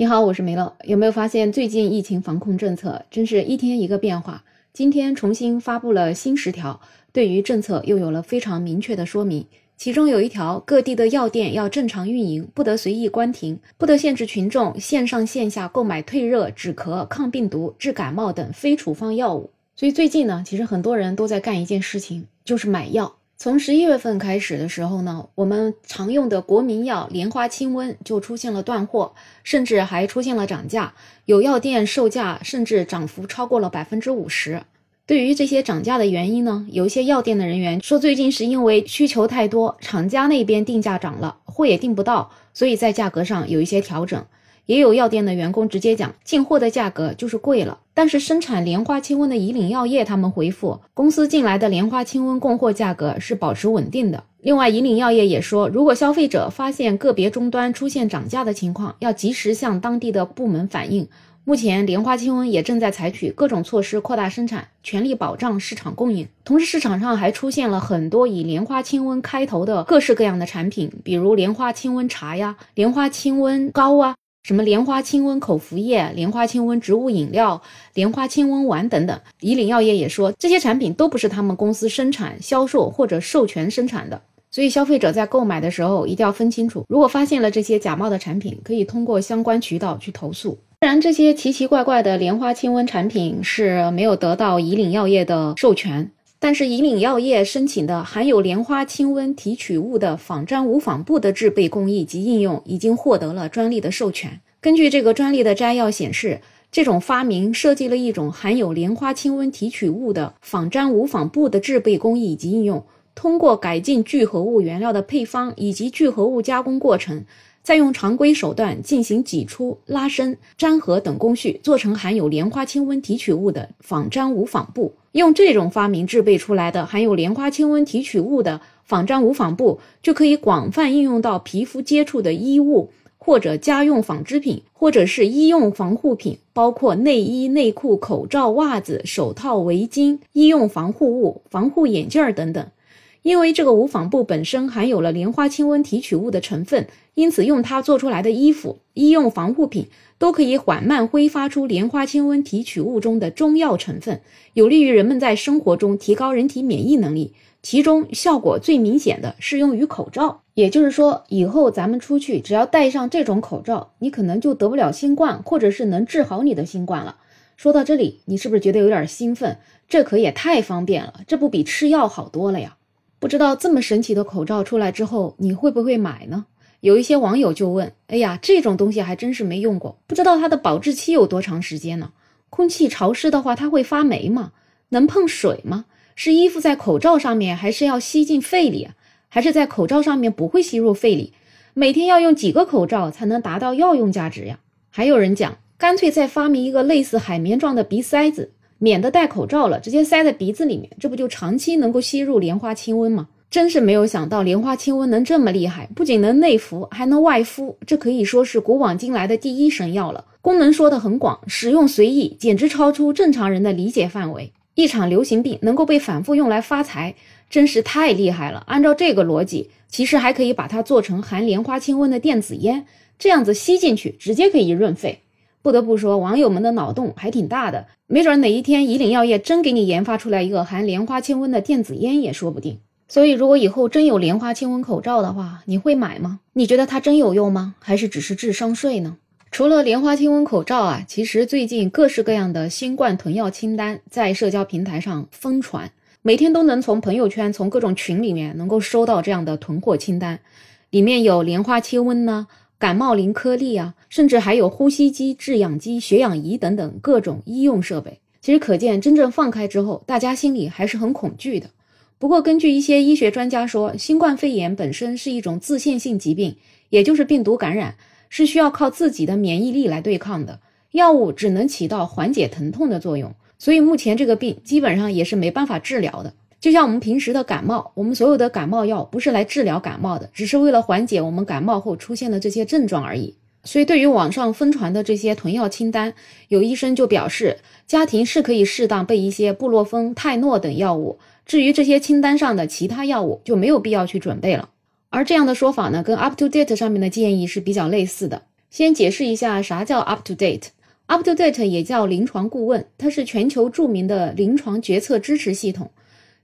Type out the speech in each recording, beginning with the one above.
你好，我是梅乐。有没有发现最近疫情防控政策真是一天一个变化？今天重新发布了新十条，对于政策又有了非常明确的说明。其中有一条，各地的药店要正常运营，不得随意关停，不得限制群众线上线下购买退热、止咳、抗病毒、治感冒等非处方药物。所以最近呢，其实很多人都在干一件事情，就是买药。从十一月份开始的时候呢，我们常用的国民药莲花清瘟就出现了断货，甚至还出现了涨价，有药店售价甚至涨幅超过了百分之五十。对于这些涨价的原因呢，有一些药店的人员说，最近是因为需求太多，厂家那边定价涨了，货也订不到，所以在价格上有一些调整。也有药店的员工直接讲，进货的价格就是贵了。但是生产莲花清瘟的以岭药业他们回复，公司进来的莲花清瘟供货价格是保持稳定的。另外，以岭药业也说，如果消费者发现个别终端出现涨价的情况，要及时向当地的部门反映。目前，莲花清瘟也正在采取各种措施扩大生产，全力保障市场供应。同时，市场上还出现了很多以莲花清瘟开头的各式各样的产品，比如莲花清瘟茶呀、莲花清瘟膏啊。什么莲花清瘟口服液、莲花清瘟植物饮料、莲花清瘟丸等等，以岭药业也说，这些产品都不是他们公司生产、销售或者授权生产的。所以消费者在购买的时候一定要分清楚，如果发现了这些假冒的产品，可以通过相关渠道去投诉。虽然这些奇奇怪怪的莲花清瘟产品是没有得到以岭药业的授权。但是以岭药业申请的含有莲花清瘟提取物的仿粘无纺布的制备工艺及应用，已经获得了专利的授权。根据这个专利的摘要显示，这种发明设计了一种含有莲花清瘟提取物的仿粘无纺布的制备工艺及应用，通过改进聚合物原料的配方以及聚合物加工过程。再用常规手段进行挤出、拉伸、粘合等工序，做成含有莲花清瘟提取物的仿粘无纺布。用这种发明制备出来的含有莲花清瘟提取物的仿粘无纺布，就可以广泛应用到皮肤接触的衣物，或者家用纺织品，或者是医用防护品，包括内衣、内裤、口罩、袜子、手套、围巾、医用防护物、防护眼镜等等。因为这个无纺布本身含有了莲花清瘟提取物的成分，因此用它做出来的衣服、医用防护品都可以缓慢挥发出莲花清瘟提取物中的中药成分，有利于人们在生活中提高人体免疫能力。其中效果最明显的适用于口罩，也就是说，以后咱们出去只要戴上这种口罩，你可能就得不了新冠，或者是能治好你的新冠了。说到这里，你是不是觉得有点兴奋？这可也太方便了，这不比吃药好多了呀？不知道这么神奇的口罩出来之后，你会不会买呢？有一些网友就问：“哎呀，这种东西还真是没用过，不知道它的保质期有多长时间呢？空气潮湿的话，它会发霉吗？能碰水吗？是依附在口罩上面，还是要吸进肺里？还是在口罩上面不会吸入肺里？每天要用几个口罩才能达到药用价值呀？”还有人讲，干脆再发明一个类似海绵状的鼻塞子。免得戴口罩了，直接塞在鼻子里面，这不就长期能够吸入莲花清瘟吗？真是没有想到莲花清瘟能这么厉害，不仅能内服，还能外敷，这可以说是古往今来的第一神药了。功能说的很广，使用随意，简直超出正常人的理解范围。一场流行病能够被反复用来发财，真是太厉害了。按照这个逻辑，其实还可以把它做成含莲花清瘟的电子烟，这样子吸进去，直接可以润肺。不得不说，网友们的脑洞还挺大的，没准哪一天以岭药业真给你研发出来一个含莲花清瘟的电子烟也说不定。所以，如果以后真有莲花清瘟口罩的话，你会买吗？你觉得它真有用吗？还是只是智商税呢？除了莲花清瘟口罩啊，其实最近各式各样的新冠囤药清单在社交平台上疯传，每天都能从朋友圈、从各种群里面能够收到这样的囤货清单，里面有莲花清瘟呢。感冒灵颗粒啊，甚至还有呼吸机、制氧机、血氧仪等等各种医用设备。其实可见，真正放开之后，大家心里还是很恐惧的。不过，根据一些医学专家说，新冠肺炎本身是一种自限性疾病，也就是病毒感染是需要靠自己的免疫力来对抗的，药物只能起到缓解疼痛的作用。所以，目前这个病基本上也是没办法治疗的。就像我们平时的感冒，我们所有的感冒药不是来治疗感冒的，只是为了缓解我们感冒后出现的这些症状而已。所以，对于网上疯传的这些囤药清单，有医生就表示，家庭是可以适当备一些布洛芬、泰诺等药物。至于这些清单上的其他药物，就没有必要去准备了。而这样的说法呢，跟 UpToDate 上面的建议是比较类似的。先解释一下啥叫 up to date。up to date 也叫临床顾问，它是全球著名的临床决策支持系统。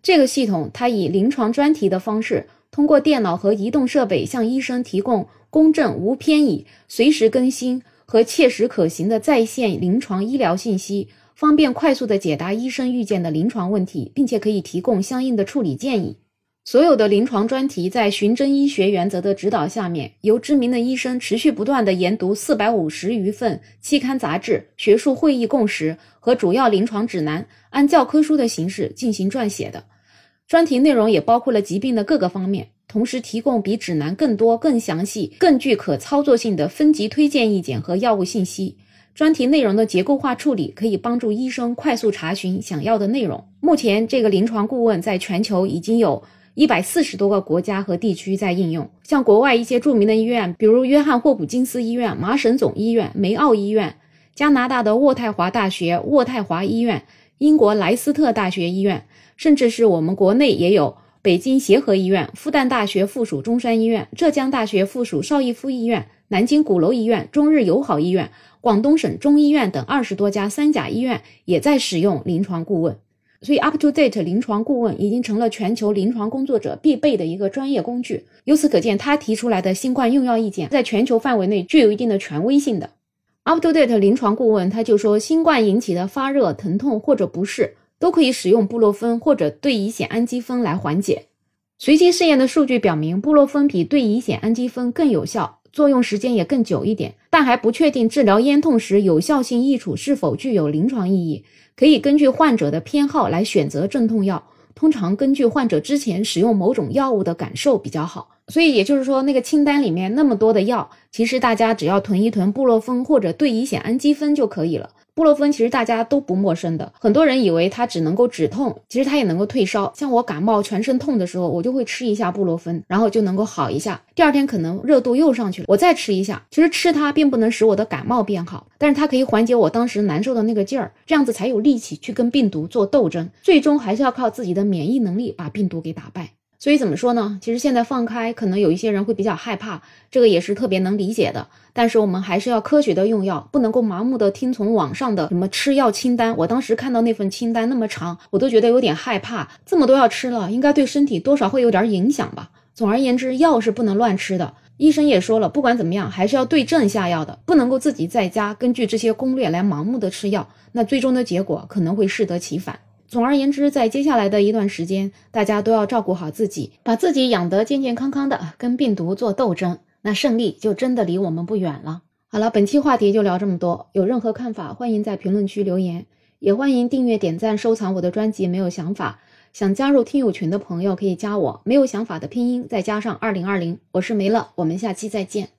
这个系统它以临床专题的方式，通过电脑和移动设备向医生提供公正、无偏倚、随时更新和切实可行的在线临床医疗信息，方便快速的解答医生遇见的临床问题，并且可以提供相应的处理建议。所有的临床专题在循证医学原则的指导下面，由知名的医生持续不断的研读四百五十余份期刊杂志、学术会议共识和主要临床指南，按教科书的形式进行撰写的。专题内容也包括了疾病的各个方面，同时提供比指南更多、更详细、更具可操作性的分级推荐意见和药物信息。专题内容的结构化处理可以帮助医生快速查询想要的内容。目前，这个临床顾问在全球已经有。一百四十多个国家和地区在应用，像国外一些著名的医院，比如约翰霍普金斯医院、麻省总医院、梅奥医院，加拿大的渥太华大学渥太华医院，英国莱斯特大学医院，甚至是我们国内也有北京协和医院、复旦大学附属中山医院、浙江大学附属邵逸夫医院、南京鼓楼医院、中日友好医院、广东省中医院等二十多家三甲医院也在使用临床顾问。所以，up to date 临床顾问已经成了全球临床工作者必备的一个专业工具。由此可见，他提出来的新冠用药意见在全球范围内具有一定的权威性的。Up to date 临床顾问他就说，新冠引起的发热、疼痛或者不适都可以使用布洛芬或者对乙酰氨基酚来缓解。随机试验的数据表明，布洛芬比对乙酰氨基酚更有效，作用时间也更久一点，但还不确定治疗咽痛时有效性益处是否具有临床意义。可以根据患者的偏好来选择镇痛药，通常根据患者之前使用某种药物的感受比较好。所以也就是说，那个清单里面那么多的药，其实大家只要囤一囤布洛芬或者对乙酰氨基酚就可以了。布洛芬其实大家都不陌生的，很多人以为它只能够止痛，其实它也能够退烧。像我感冒全身痛的时候，我就会吃一下布洛芬，然后就能够好一下。第二天可能热度又上去了，我再吃一下。其实吃它并不能使我的感冒变好，但是它可以缓解我当时难受的那个劲儿，这样子才有力气去跟病毒做斗争。最终还是要靠自己的免疫能力把病毒给打败。所以怎么说呢？其实现在放开，可能有一些人会比较害怕，这个也是特别能理解的。但是我们还是要科学的用药，不能够盲目的听从网上的什么吃药清单。我当时看到那份清单那么长，我都觉得有点害怕。这么多药吃了，应该对身体多少会有点影响吧？总而言之，药是不能乱吃的。医生也说了，不管怎么样，还是要对症下药的，不能够自己在家根据这些攻略来盲目的吃药，那最终的结果可能会适得其反。总而言之，在接下来的一段时间，大家都要照顾好自己，把自己养得健健康康的，跟病毒做斗争，那胜利就真的离我们不远了。好了，本期话题就聊这么多，有任何看法，欢迎在评论区留言，也欢迎订阅、点赞、收藏我的专辑。没有想法，想加入听友群的朋友可以加我，没有想法的拼音再加上二零二零，我是梅乐，我们下期再见。